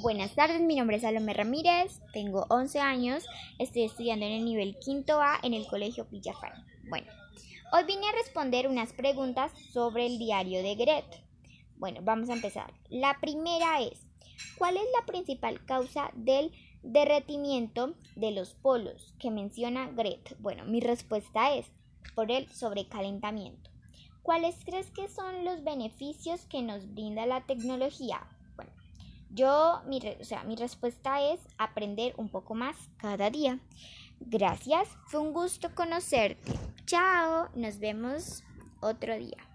Buenas tardes, mi nombre es Salomé Ramírez, tengo 11 años, estoy estudiando en el nivel quinto A en el Colegio Villafán. Bueno, hoy vine a responder unas preguntas sobre el diario de Gret. Bueno, vamos a empezar. La primera es, ¿cuál es la principal causa del derretimiento de los polos que menciona Gret? Bueno, mi respuesta es por el sobrecalentamiento. ¿Cuáles crees que son los beneficios que nos brinda la tecnología? Yo, mi, o sea, mi respuesta es aprender un poco más cada día. Gracias, fue un gusto conocerte. Chao, nos vemos otro día.